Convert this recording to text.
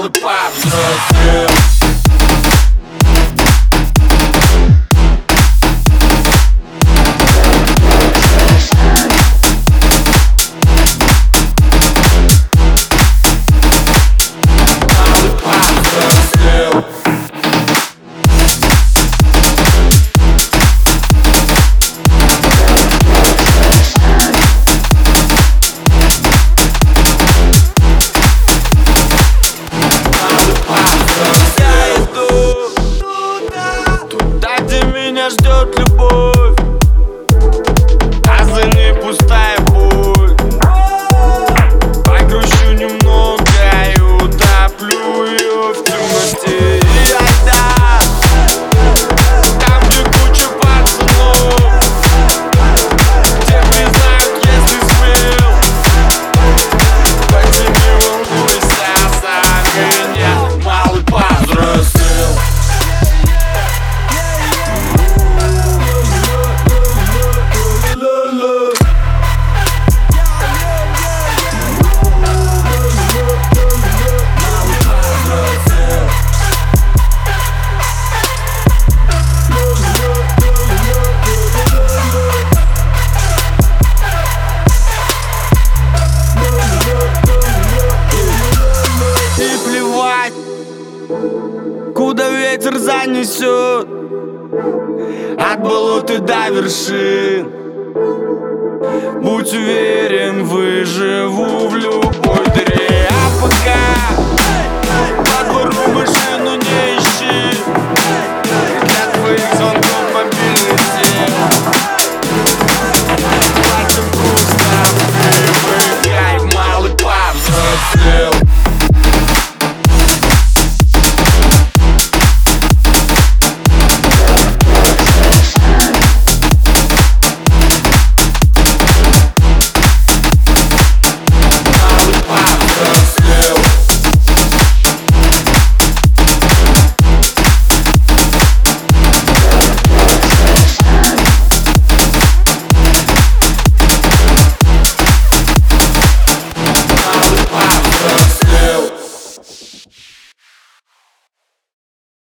I'll apply. Love, yeah. l'autre the beau Куда ветер занесет? От болоты до вершин. Будь уверен, выживу в любом